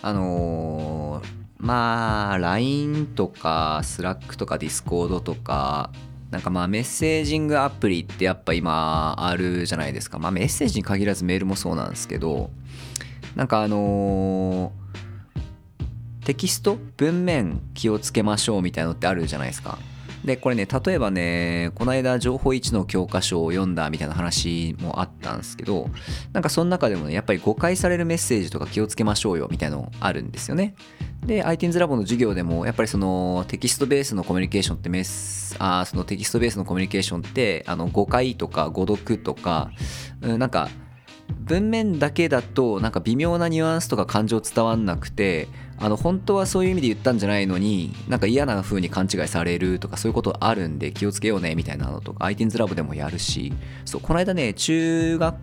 あのー、まあ LINE とか Slack とか Discord とかなんかまあメッセージングアプリってやっぱ今あるじゃないですか。まあメッセージに限らずメールもそうなんですけどなんかあのー、テキスト？文面気をつけましょうみたいのってあるじゃないですか。でこれね例えばねこの間情報1の教科書を読んだみたいな話もあったんですけどなんかその中でもねやっぱり誤解されるメッセージとか気をつけましょうよみたいなのあるんですよね。で ITINS ラボの授業でもやっぱりそのテキストベースのコミュニケーションってメスあそのテキストベースのコミュニケーションってあの誤解とか誤読とか、なんか文面だけだとなんか微妙なニュアンスとか感情伝わんなくてあの本当はそういう意味で言ったんじゃないのになんか嫌な風に勘違いされるとかそういうことあるんで気をつけようねみたいなのとか ITINS ラボでもやるしそうこの間ね中学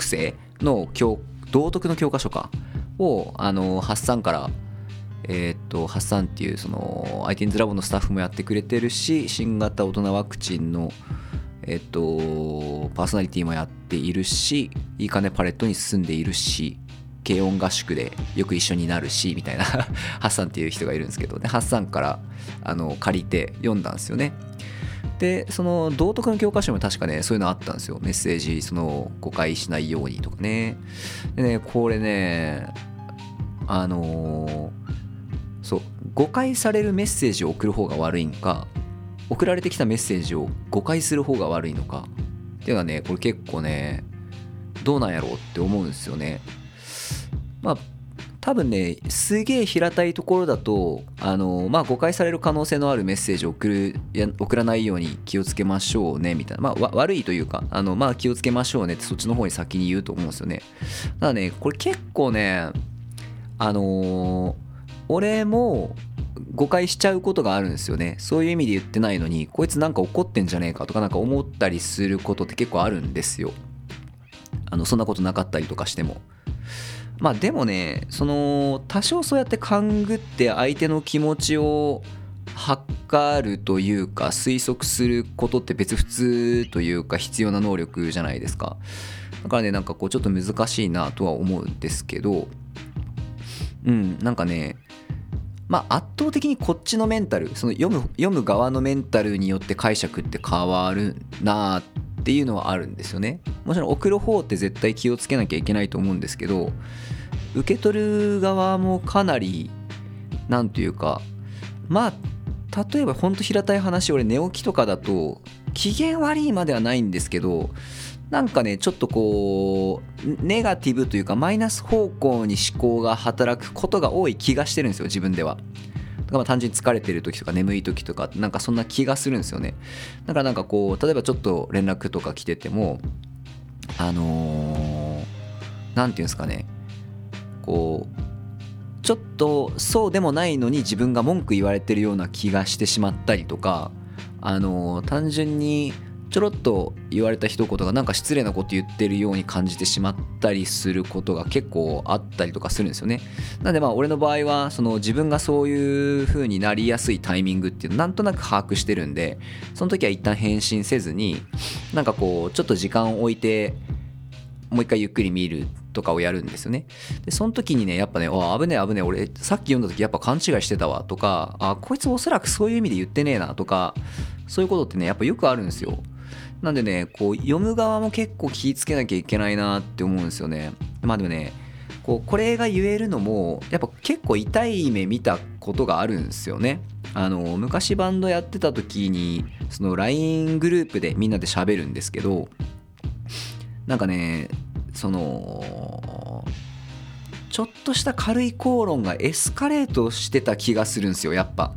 生の教道徳の教科書かをあの発散からえー、っと発散っていうその ITINS ラボのスタッフもやってくれてるし新型大人ワクチンのえっとパーソナリティもやっているしいいかねパレットに進んでいるし軽音合宿でよく一緒になるしみたいな ハッサンっていう人がいるんですけどでハッサンからあの借りて読んだんですよね。でその道徳の教科書も確かねそういうのあったんですよ。メッセージその誤解しないようにとかね。でねこれねあのー、そう誤解されるメッセージを送る方が悪いんか送られてきたメッセージを誤解する方が悪いのか。っていうのはねこれ結構ねどうなんやろうって思うんですよね。まあ多分ねすげえ平たいところだとあの、まあ、誤解される可能性のあるメッセージを送るや送らないように気をつけましょうねみたいな、まあ、悪いというかあの、まあ、気をつけましょうねってそっちの方に先に言うと思うんですよね。ただねこれ結構ねあのー、俺も誤解しちゃうことがあるんですよね。そういう意味で言ってないのにこいつなんか怒ってんじゃねえかとかなんか思ったりすることって結構あるんですよ。あのそんなことなかったりとかしても。まあでもねその多少そうやって勘ぐって相手の気持ちを測るというか推測することって別普通というか必要な能力じゃないですか。だからねなんかこうちょっと難しいなとは思うんですけど。うんなんかねまあ圧倒的にこっちのメンタルその読む読む側のメンタルによって解釈って変わるなっていうのはあるんですよね。もちろん送る方って絶対気をつけなきゃいけないと思うんですけど受け取る側もかなり何というかまあ例えばほんと平たい話俺寝起きとかだと機嫌悪いまではないんですけどなんかねちょっとこうネガティブというかマイナス方向に思考が働くことが多い気がしてるんですよ自分では。だから単純に疲れてる時とか眠い時とかなんかそんな気がするんですよねだからなんかこう例えばちょっと連絡とか来ててもあの何、ー、て言うんですかねこうちょっとそうでもないのに自分が文句言われてるような気がしてしまったりとかあのー、単純にちょろっと言われた一言がなんか失礼なこと言ってるように感じてしまったりすることが結構あったりとかするんですよね。なんでまあ俺の場合はその自分がそういう風になりやすいタイミングっていうのなんとなく把握してるんでその時は一旦返信せずになんかこうちょっと時間を置いてもう一回ゆっくり見るとかをやるんですよね。で、その時にね、やっぱね、あ、危ねえ危ねえ、俺、さっき読んだ時やっぱ勘違いしてたわとか、あ、こいつおそらくそういう意味で言ってねえなとか、そういうことってね、やっぱよくあるんですよ。なんでね、こう、読む側も結構気ぃつけなきゃいけないなって思うんですよね。まあでもね、こう、これが言えるのも、やっぱ結構痛い目見たことがあるんですよね。あの、昔バンドやってた時に、その LINE グループでみんなで喋るんですけど、なんかね、その、ちょっとした軽い口論がエスカレートしてた気がするんですよ、やっぱ。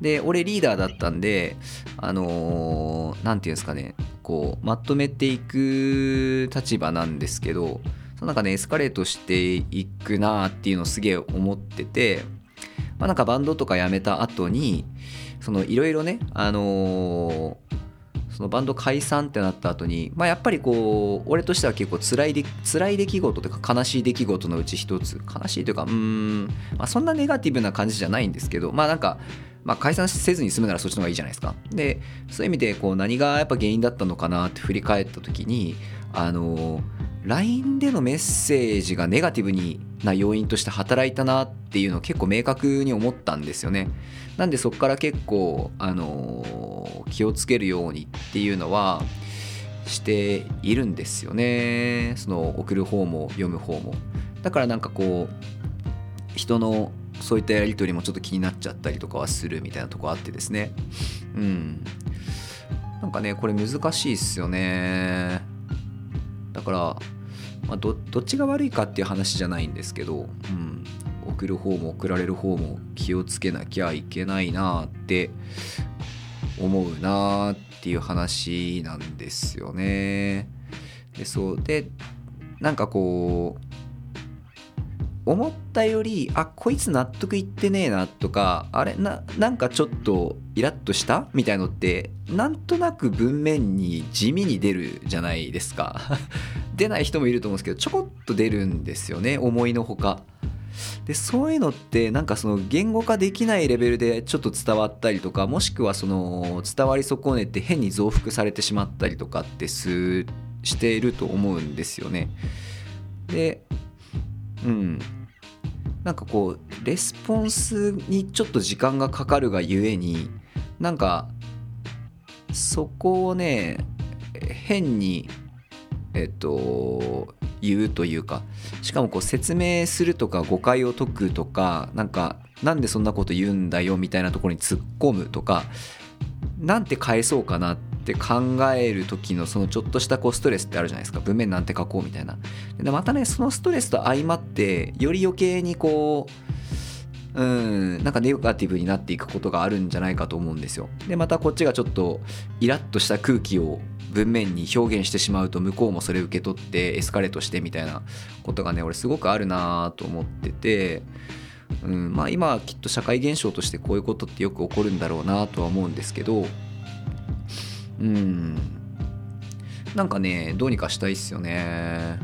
で、俺リーダーだったんで、あのー、ていうんですかね、こうまとめていく立場なんですけどそのなんかねエスカレートしていくなっていうのをすげえ思ってて、まあ、なんかバンドとかやめた後にそのいろいろねあのーそのバンド解散ってなった後に、まあ、やっぱりこう俺としては結構辛いで辛い出来事というか悲しい出来事のうち一つ。悲しいというかうん、まあ、そんなネガティブな感じじゃないんですけどまあなんかまあ、解散せずに済むならそっちの方がいいじゃないですか。でそういう意味でこう何がやっぱ原因だったのかなって振り返った時にあの LINE でのメッセージがネガティブにな要因として働いたなっていうのを結構明確に思ったんですよね。なんでそこから結構、あの、気をつけるようにっていうのはしているんですよね。その送る方も読む方も。だからなんかこう人のそういったやり取りもちょっと気になっちゃったりとかはするみたいなとこあってですね。うん。なんかねこれ難しいっすよね。だから、まあ、どっちが悪いかっていう話じゃないんですけど、うん、送る方も送られる方も気をつけなきゃいけないなって思うなっていう話なんですよね。でそうでなんかこう思ったよりあこいつ納得いってねえなとかあれななんかちょっとイラッとした？みたいのってなんとなく文面に地味に出るじゃないですか。出ない人もいると思うんですけどちょこっと出るんですよね思いのほか。でそういうのってなんかその言語化できないレベルでちょっと伝わったりとかもしくはその伝わり損ねて変に増幅されてしまったりとかってすしていると思うんですよね。でうん。なんかこうレスポンスにちょっと時間がかかるがゆえになんかそこをね変にえっと言うというかしかもこう説明するとか誤解を解くとかなんかなんでそんなこと言うんだよみたいなところに突っ込むとかなんて返そうかなって考える時のそのちょっとしたこうストレスってあるじゃないですか。文面なんて書こうみたいな。でまたねそのストレスと相まってより余計にこううんなんかネガティブになっていくことがあるんじゃないかと思うんですよ。でまたこっちがちょっとイラッとした空気を文面に表現してしまうと向こうもそれ受け取ってエスカレートしてみたいなことがね俺すごくあるなと思っててうんまあ、今はきっと社会現象としてこういうことってよく起こるんだろうなとは思うんですけどうん。なんかねどうにかしたいっすよね。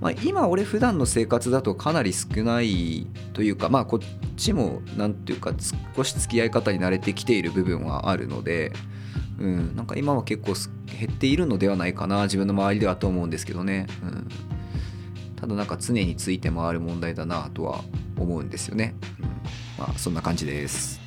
まあ、今俺普段の生活だとかなり少ないというかまあこっちも何ていうか少し付き合い方に慣れてきている部分はあるので、うん、なんか今は結構減っているのではないかな自分の周りではと思うんですけどね、うん、ただなんか常について回る問題だなとは思うんですよね、うん、まあそんな感じです。